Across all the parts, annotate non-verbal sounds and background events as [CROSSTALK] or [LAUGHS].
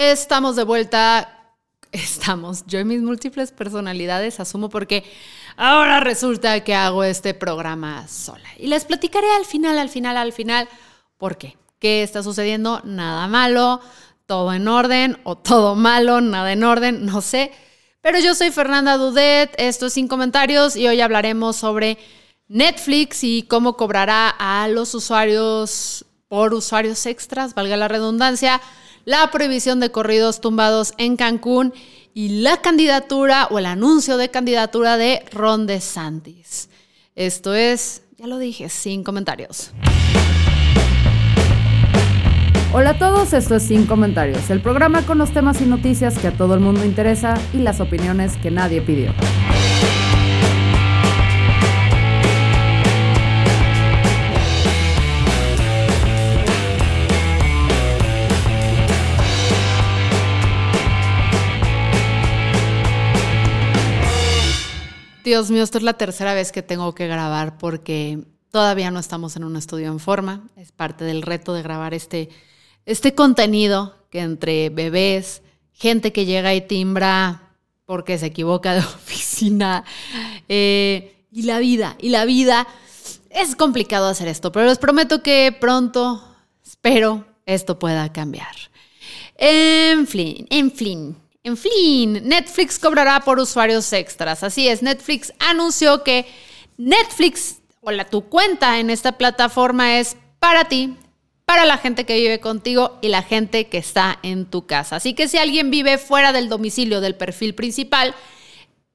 Estamos de vuelta. Estamos. Yo y mis múltiples personalidades asumo porque ahora resulta que hago este programa sola. Y les platicaré al final, al final, al final, por qué. ¿Qué está sucediendo? Nada malo, todo en orden o todo malo, nada en orden, no sé. Pero yo soy Fernanda Dudet, esto es Sin Comentarios y hoy hablaremos sobre Netflix y cómo cobrará a los usuarios por usuarios extras, valga la redundancia, la prohibición de corridos tumbados en Cancún y la candidatura o el anuncio de candidatura de Ron DeSantis. Esto es, ya lo dije, sin comentarios. Hola a todos, esto es Sin Comentarios, el programa con los temas y noticias que a todo el mundo interesa y las opiniones que nadie pidió. Dios mío, esta es la tercera vez que tengo que grabar porque todavía no estamos en un estudio en forma. Es parte del reto de grabar este, este contenido que entre bebés, gente que llega y timbra porque se equivoca de [LAUGHS] oficina, eh, y la vida, y la vida. Es complicado hacer esto, pero les prometo que pronto, espero, esto pueda cambiar. En fin, en fin. En fin, Netflix cobrará por usuarios extras. Así es, Netflix anunció que Netflix o la, tu cuenta en esta plataforma es para ti, para la gente que vive contigo y la gente que está en tu casa. Así que si alguien vive fuera del domicilio del perfil principal,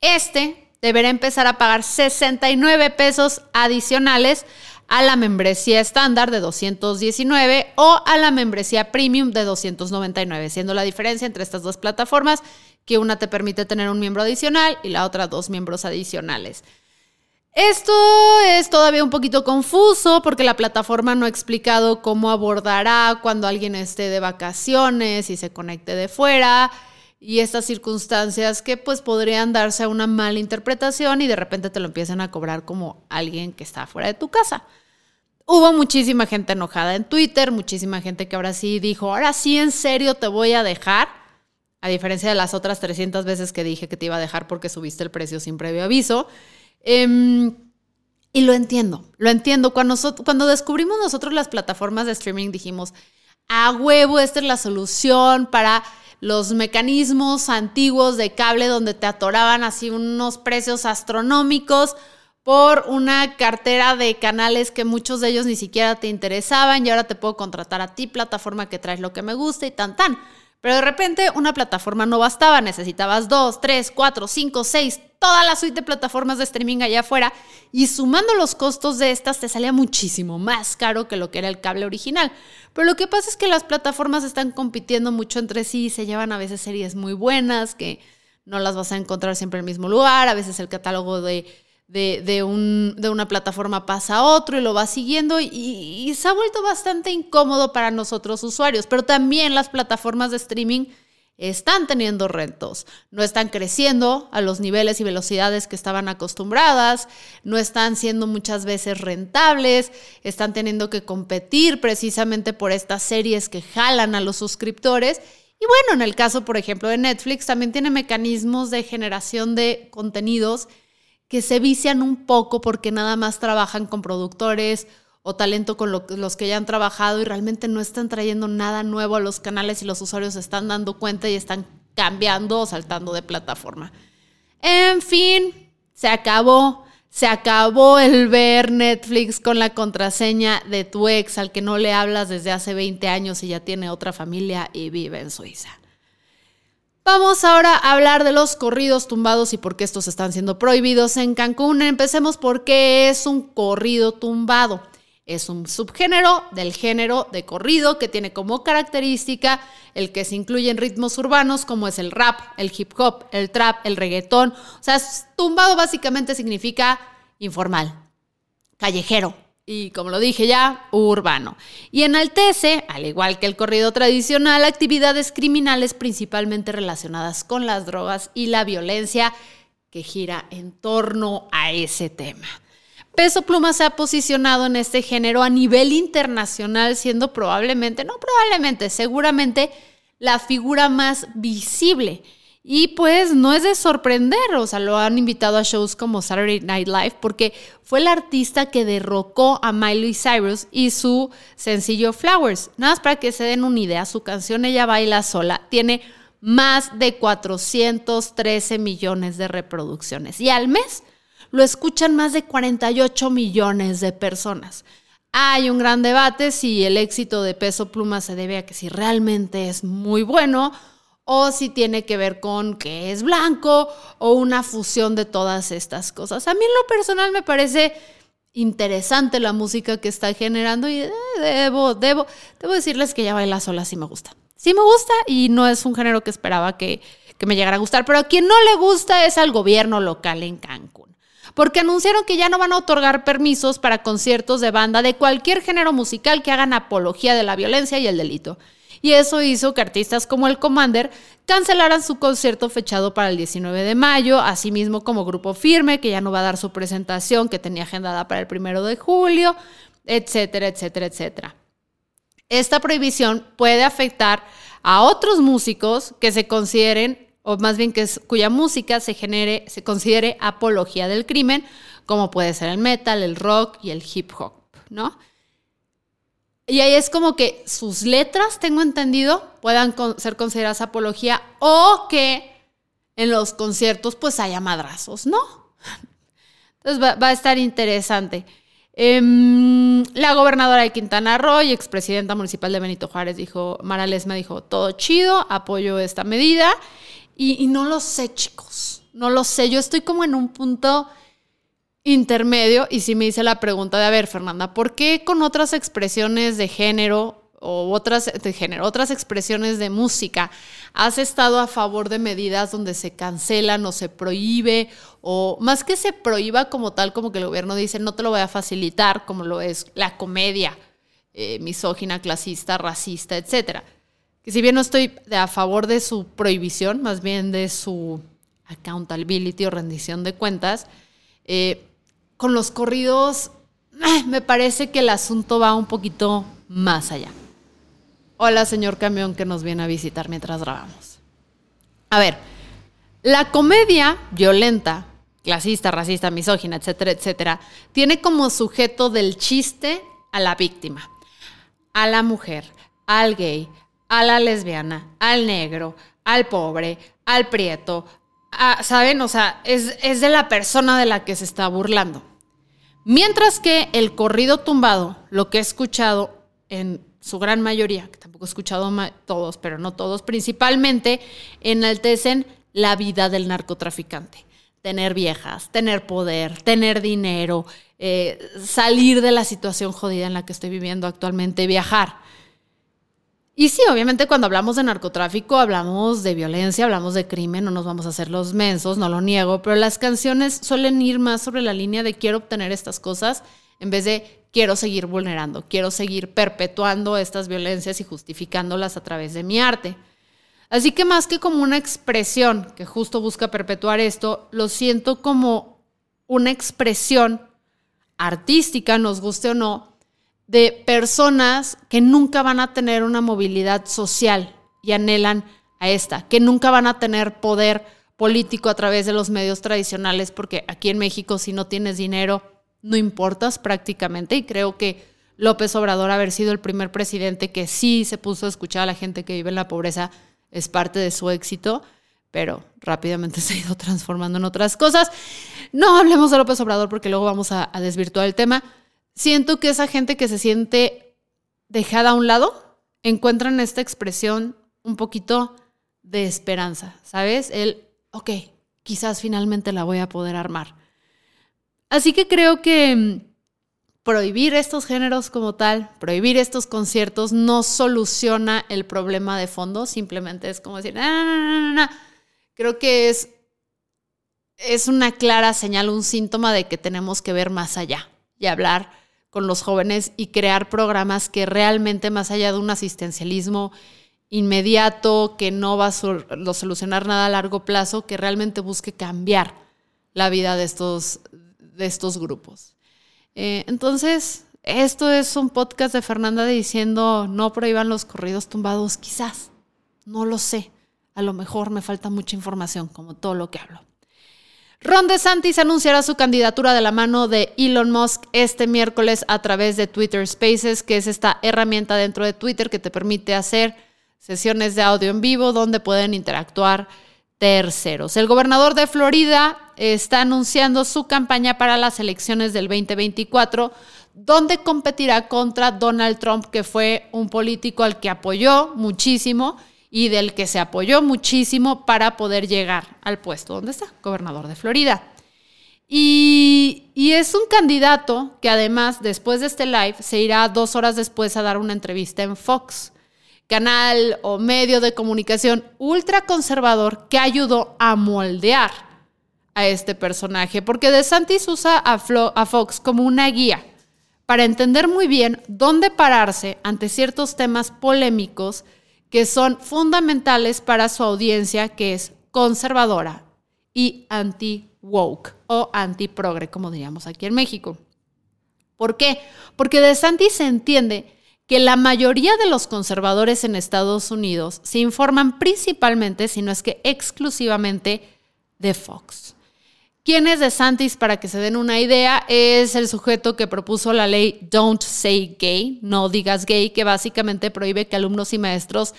este deberá empezar a pagar 69 pesos adicionales a la membresía estándar de 219 o a la membresía premium de 299, siendo la diferencia entre estas dos plataformas que una te permite tener un miembro adicional y la otra dos miembros adicionales. Esto es todavía un poquito confuso porque la plataforma no ha explicado cómo abordará cuando alguien esté de vacaciones y se conecte de fuera y estas circunstancias que pues podrían darse a una mala interpretación y de repente te lo empiezan a cobrar como alguien que está fuera de tu casa. Hubo muchísima gente enojada en Twitter, muchísima gente que ahora sí dijo, ahora sí en serio te voy a dejar, a diferencia de las otras 300 veces que dije que te iba a dejar porque subiste el precio sin previo aviso. Em, y lo entiendo, lo entiendo. Cuando, cuando descubrimos nosotros las plataformas de streaming dijimos, a huevo, esta es la solución para los mecanismos antiguos de cable donde te atoraban así unos precios astronómicos por una cartera de canales que muchos de ellos ni siquiera te interesaban y ahora te puedo contratar a ti, plataforma que traes lo que me gusta y tan tan. Pero de repente una plataforma no bastaba, necesitabas dos, tres, cuatro, cinco, seis, toda la suite de plataformas de streaming allá afuera y sumando los costos de estas te salía muchísimo más caro que lo que era el cable original. Pero lo que pasa es que las plataformas están compitiendo mucho entre sí, se llevan a veces series muy buenas que no las vas a encontrar siempre en el mismo lugar, a veces el catálogo de, de, un, de una plataforma pasa a otro y lo va siguiendo y, se ha vuelto bastante incómodo para nosotros usuarios, pero también las plataformas de streaming están teniendo retos, no están creciendo a los niveles y velocidades que estaban acostumbradas, no están siendo muchas veces rentables, están teniendo que competir precisamente por estas series que jalan a los suscriptores. Y bueno, en el caso, por ejemplo, de Netflix, también tiene mecanismos de generación de contenidos que se vician un poco porque nada más trabajan con productores o talento con los que ya han trabajado y realmente no están trayendo nada nuevo a los canales y los usuarios se están dando cuenta y están cambiando o saltando de plataforma. En fin, se acabó. Se acabó el ver Netflix con la contraseña de tu ex al que no le hablas desde hace 20 años y ya tiene otra familia y vive en Suiza. Vamos ahora a hablar de los corridos tumbados y por qué estos están siendo prohibidos en Cancún. Empecemos por qué es un corrido tumbado. Es un subgénero del género de corrido que tiene como característica el que se incluye en ritmos urbanos como es el rap, el hip hop, el trap, el reggaetón. O sea, tumbado básicamente significa informal, callejero, y como lo dije ya, urbano. Y enaltece, al igual que el corrido tradicional, actividades criminales principalmente relacionadas con las drogas y la violencia que gira en torno a ese tema. Peso Pluma se ha posicionado en este género a nivel internacional, siendo probablemente, no probablemente, seguramente la figura más visible. Y pues no es de sorprender, o sea, lo han invitado a shows como Saturday Night Live porque fue el artista que derrocó a Miley Cyrus y su sencillo Flowers. Nada más para que se den una idea, su canción Ella baila sola tiene más de 413 millones de reproducciones y al mes lo escuchan más de 48 millones de personas. Hay un gran debate si el éxito de Peso Pluma se debe a que si realmente es muy bueno o si tiene que ver con que es blanco o una fusión de todas estas cosas. A mí en lo personal me parece interesante la música que está generando y eh, debo, debo, debo decirles que ya baila sola sí me gusta. Sí me gusta y no es un género que esperaba que, que me llegara a gustar, pero a quien no le gusta es al gobierno local en Cancún. Porque anunciaron que ya no van a otorgar permisos para conciertos de banda de cualquier género musical que hagan apología de la violencia y el delito y eso hizo que artistas como el Commander cancelaran su concierto fechado para el 19 de mayo, asimismo como Grupo Firme, que ya no va a dar su presentación que tenía agendada para el 1 de julio, etcétera, etcétera, etcétera. Esta prohibición puede afectar a otros músicos que se consideren, o más bien que cuya música se genere, se considere apología del crimen, como puede ser el metal, el rock y el hip hop, ¿no? Y ahí es como que sus letras, tengo entendido, puedan ser consideradas apología o que en los conciertos pues haya madrazos, ¿no? Entonces va, a estar interesante. Em, la gobernadora de Quintana Roo y expresidenta municipal de Benito Juárez dijo, Mara me dijo, todo chido, apoyo esta medida. Y, y no lo sé, chicos, no lo sé. Yo estoy como en un punto intermedio y si me hice la pregunta de, a ver, Fernanda, ¿por qué con otras expresiones de género o otras de género, otras expresiones de música, has estado a favor de medidas donde se cancelan o se prohíbe o más que se prohíba como tal, como que el gobierno dice, no te lo voy a facilitar, como lo es la comedia eh, misógina, clasista, racista, etcétera. Que si bien no estoy a favor de su prohibición, más bien de su accountability o rendición de cuentas, eh, con los corridos eh, me parece que el asunto va un poquito más allá. Hola, señor camión que nos viene a visitar mientras grabamos. A ver, la comedia violenta, clasista, racista, misógina, etcétera, etcétera, tiene como sujeto del chiste a la víctima, a la mujer, al gay, a la lesbiana, al negro, al pobre, al prieto, Ah, ¿saben? O sea, es, es de la persona de la que se está burlando. Mientras que el corrido tumbado, lo que he escuchado en su gran mayoría, que tampoco he escuchado todos, pero no todos, principalmente enaltecen la vida del narcotraficante. Tener viejas, tener poder, tener dinero, eh, salir de la situación jodida en la que estoy viviendo actualmente, viajar. Y sí, obviamente cuando hablamos de narcotráfico hablamos de violencia, hablamos de crimen, no nos vamos a hacer los mensos, no lo niego, pero las canciones suelen ir más sobre la línea de quiero obtener estas cosas en vez de quiero seguir vulnerando, quiero seguir perpetuando estas violencias y justificándolas a través de mi arte. Así que más que como una expresión que justo busca perpetuar esto, lo siento como una expresión artística, nos guste o no, de personas que nunca van a tener una movilidad social y anhelan a esta, que nunca van a tener poder político a través de los medios tradicionales, porque aquí en México si no tienes dinero, no importas prácticamente, y creo que López Obrador haber sido el primer presidente que sí se puso a escuchar a la gente que vive en la pobreza es parte de su éxito, pero rápidamente [LAUGHS] se ha ido transformando en otras cosas. No hablemos de López Obrador porque luego vamos a, a desvirtuar el tema siento que esa gente que se siente dejada a un lado encuentra en esta expresión un poquito de esperanza, ¿sabes? El, ok, quizás finalmente la voy a poder armar. Así que creo que prohibir estos géneros como tal, prohibir estos conciertos no soluciona el problema de fondo, simplemente es como decir, no, no, no, no, creo que es, es una clara señal, un síntoma de que tenemos que ver más allá y hablar con los jóvenes y crear programas que realmente más allá de un asistencialismo inmediato, que no va a solucionar nada a largo plazo, que realmente busque cambiar la vida de estos, de estos grupos. Eh, entonces, esto es un podcast de Fernanda diciendo no prohíban los corridos tumbados, quizás, no lo sé, a lo mejor me falta mucha información, como todo lo que hablo. Ron DeSantis anunciará su candidatura de la mano de Elon Musk este miércoles a través de Twitter Spaces, que es esta herramienta dentro de Twitter que te permite hacer sesiones de audio en vivo donde pueden interactuar terceros. El gobernador de Florida está anunciando su campaña para las elecciones del 2024, donde competirá contra Donald Trump, que fue un político al que apoyó muchísimo y del que se apoyó muchísimo para poder llegar al puesto donde está, gobernador de Florida. Y, y, es un candidato que además, después de este live, se irá dos horas después a dar una entrevista en Fox, canal o medio de comunicación ultraconservador que ayudó a moldear a este personaje, porque DeSantis usa a, a Fox como una guía para entender muy bien dónde pararse ante ciertos temas polémicos que son fundamentales para su audiencia, que es conservadora y anti-woke o anti-progre, como diríamos aquí en México. ¿Por qué? Porque De Santi se entiende que la mayoría de los conservadores en Estados Unidos se informan principalmente, si no es que exclusivamente, de Fox. ¿Quién es DeSantis? Para que se den una idea, es el sujeto que propuso la ley Don't Say Gay, no digas gay, que básicamente prohíbe que alumnos y maestros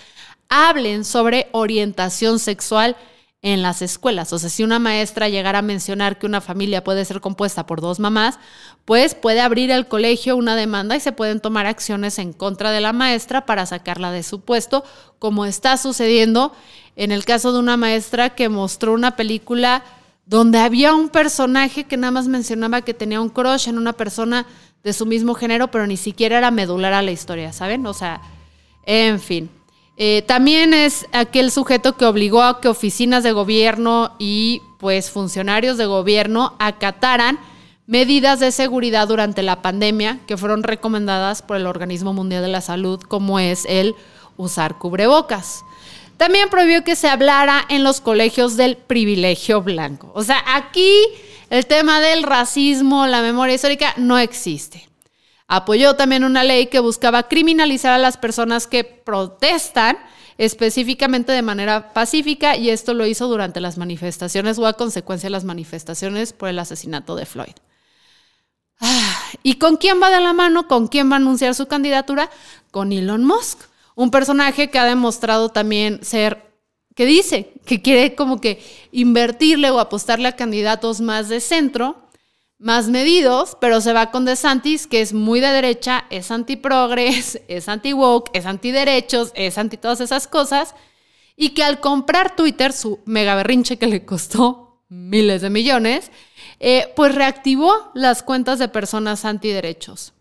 hablen sobre orientación sexual en las escuelas. O sea, si una maestra llegara a mencionar que una familia puede ser compuesta por dos mamás, pues puede abrir el colegio una demanda y se pueden tomar acciones en contra de la maestra para sacarla de su puesto, como está sucediendo en el caso de una maestra que mostró una película donde había un personaje que nada más mencionaba que tenía un crush en una persona de su mismo género, pero ni siquiera era medular a la historia, ¿saben? O sea, en fin. Eh, también es aquel sujeto que obligó a que oficinas de gobierno y pues funcionarios de gobierno acataran medidas de seguridad durante la pandemia que fueron recomendadas por el Organismo Mundial de la Salud, como es el usar cubrebocas. También prohibió que se hablara en los colegios del privilegio blanco. O sea, aquí el tema del racismo, la memoria histórica, no existe. Apoyó también una ley que buscaba criminalizar a las personas que protestan específicamente de manera pacífica y esto lo hizo durante las manifestaciones o a consecuencia de las manifestaciones por el asesinato de Floyd. Ah, ¿Y con quién va de la mano? ¿Con quién va a anunciar su candidatura? Con Elon Musk un personaje que ha demostrado también ser, que dice que quiere como que invertirle o apostarle a candidatos más de centro, más medidos, pero se va con DeSantis, que es muy de derecha, es anti-progres, [LAUGHS] es anti-woke, es anti-derechos, es anti todas esas cosas, y que al comprar Twitter, su mega berrinche que le costó miles de millones, eh, pues reactivó las cuentas de personas antiderechos.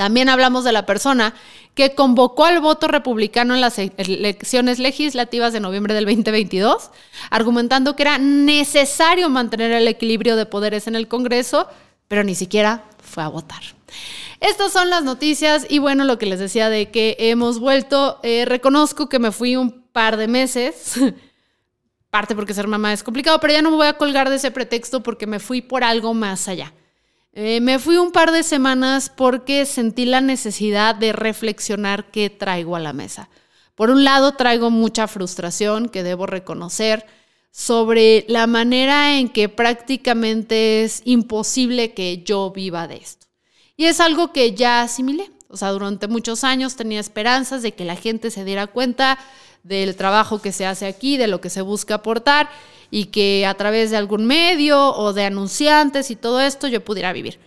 También hablamos de la persona que convocó al voto republicano en las e-, elecciones legislativas de noviembre del 2022, argumentando que era necesario mantener el equilibrio de poderes en el Congreso, pero ni siquiera fue a votar. Estas son las noticias y bueno, lo que les decía de que hemos vuelto, eh, reconozco que me fui un par de meses, [LAUGHS] parte porque ser mamá es complicado, pero ya no me voy a colgar de ese pretexto porque me fui por algo más allá. Eh, me fui un par de semanas porque sentí la necesidad de reflexionar qué traigo a la mesa. Por un lado, traigo mucha frustración que debo reconocer sobre la manera en que prácticamente es imposible que yo viva de esto. Y es algo que ya asimilé. O sea, durante muchos años tenía esperanzas de que la gente se diera cuenta del trabajo que se hace aquí, de lo que se busca aportar y que a través de algún medio o de anunciantes y todo esto yo pudiera vivir.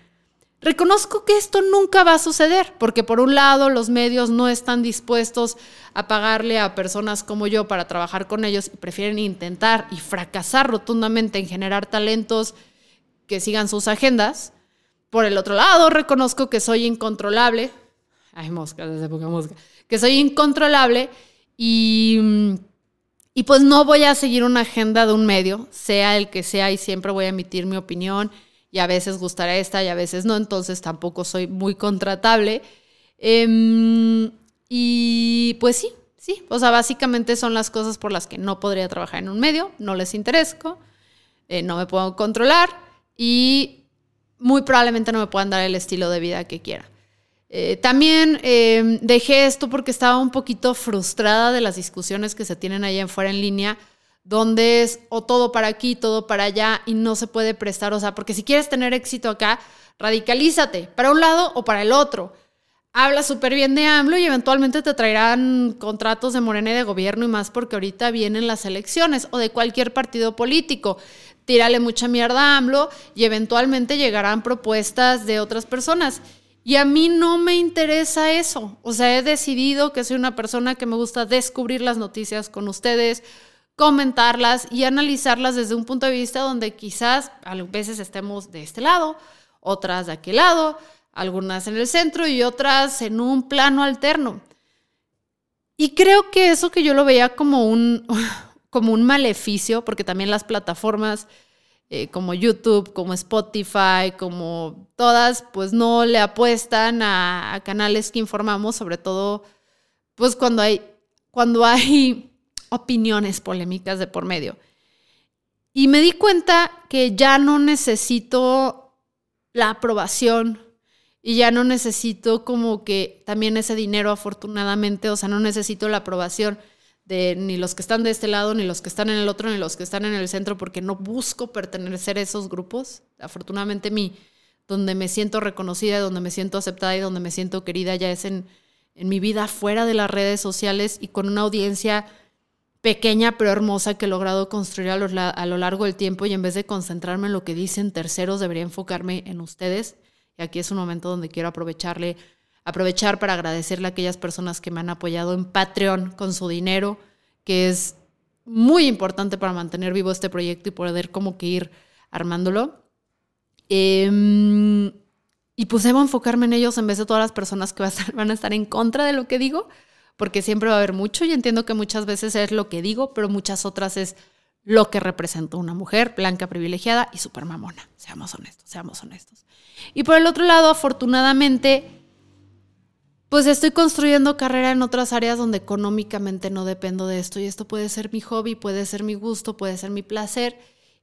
Reconozco que esto nunca va a suceder, porque por un lado los medios no están dispuestos a pagarle a personas como yo para trabajar con ellos y prefieren intentar y fracasar rotundamente en generar talentos que sigan sus agendas. por el otro lado, reconozco que soy incontrolable. Ay, mosca, desde mosca. Que soy incontrolable y, y pues no voy a seguir una agenda de un medio, sea el que sea, y siempre voy a emitir mi opinión. Y a veces gustará esta y a veces no, entonces tampoco soy muy contratable. Em, y pues sí, sí. O sea, básicamente son las cosas por las que no podría trabajar en un medio, no les interesco, eh, no me puedo controlar y muy probablemente no me puedan dar el estilo de vida que quiera. Eh, también em, dejé esto porque estaba un poquito frustrada de las discusiones que se tienen allá en fuera en línea, donde es o todo para aquí, todo para allá y no se puede prestar, o sea, porque si quieres tener éxito acá, radicalízate para un lado o para el otro. Habla súper bien de AMLO y eventualmente te traerán contratos de Morena y de gobierno y más porque ahorita vienen las elecciones o de cualquier partido político tírale mucha mierda a AMLO y eventualmente llegarán propuestas de otras personas. Y a mí no me interesa eso. O sea, he decidido que soy una persona que me gusta descubrir las noticias con ustedes, comentarlas y analizarlas desde un punto de vista donde quizás a veces estemos de este lado, otras de aquel lado, algunas en el centro y otras en un plano alterno. Y creo que eso que yo lo veía como un, [LAUGHS] como un maleficio, porque también las plataformas eh, como YouTube, como Spotify, como todas, pues no le apuestan a, canales que informamos, sobre todo, pues cuando hay, cuando [LAUGHS] hay opiniones polémicas de por medio. Y me di cuenta que ya no necesito la aprobación y ya no necesito como que también ese dinero afortunadamente, o sea, no necesito la aprobación de ni los que están de este lado, ni los que están en el otro, ni los que están en el centro, porque no busco pertenecer a esos grupos. Afortunadamente, mi, donde me siento reconocida, donde me siento aceptada y donde me siento querida ya es en, en mi vida fuera de las redes sociales y con una audiencia pequeña pero hermosa que he logrado construir a lo, a lo largo del tiempo y en vez de concentrarme en lo que dicen terceros, debería enfocarme en ustedes. Y aquí es un momento donde quiero aprovecharle aprovechar para agradecerle a aquellas personas que me han apoyado en Patreon con su dinero, que es muy importante para mantener vivo este proyecto y poder como que ir armándolo. Em, y pues debo enfocarme en ellos en vez de todas las personas que van a estar en contra de lo que digo, porque siempre va a haber mucho y entiendo que muchas veces es lo que digo, pero muchas otras es lo que representa una mujer blanca, privilegiada y súper mamona. Seamos honestos, seamos honestos. Y por el otro lado, afortunadamente, pues estoy construyendo carrera en otras áreas donde económicamente no dependo de esto y esto puede ser mi hobby, puede ser mi gusto, puede ser mi placer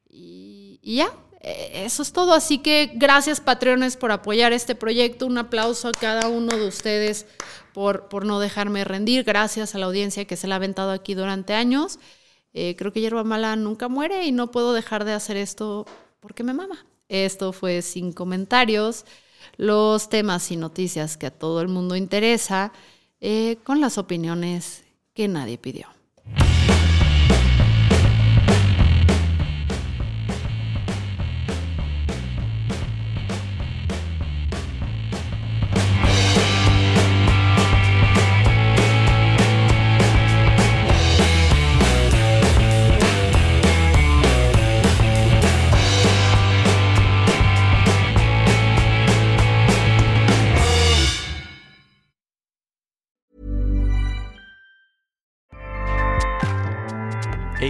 y, ya, e, eso es todo. Así que gracias Patreones por apoyar este proyecto, un aplauso a cada uno de ustedes por, por no dejarme rendir, gracias a la audiencia que se la ha aventado aquí durante años. Eh, creo que Yerba Mala nunca muere y no puedo dejar de hacer esto porque me mama. Esto fue sin comentarios los temas y noticias que a todo el mundo interesa eh, con las opiniones que nadie pidió.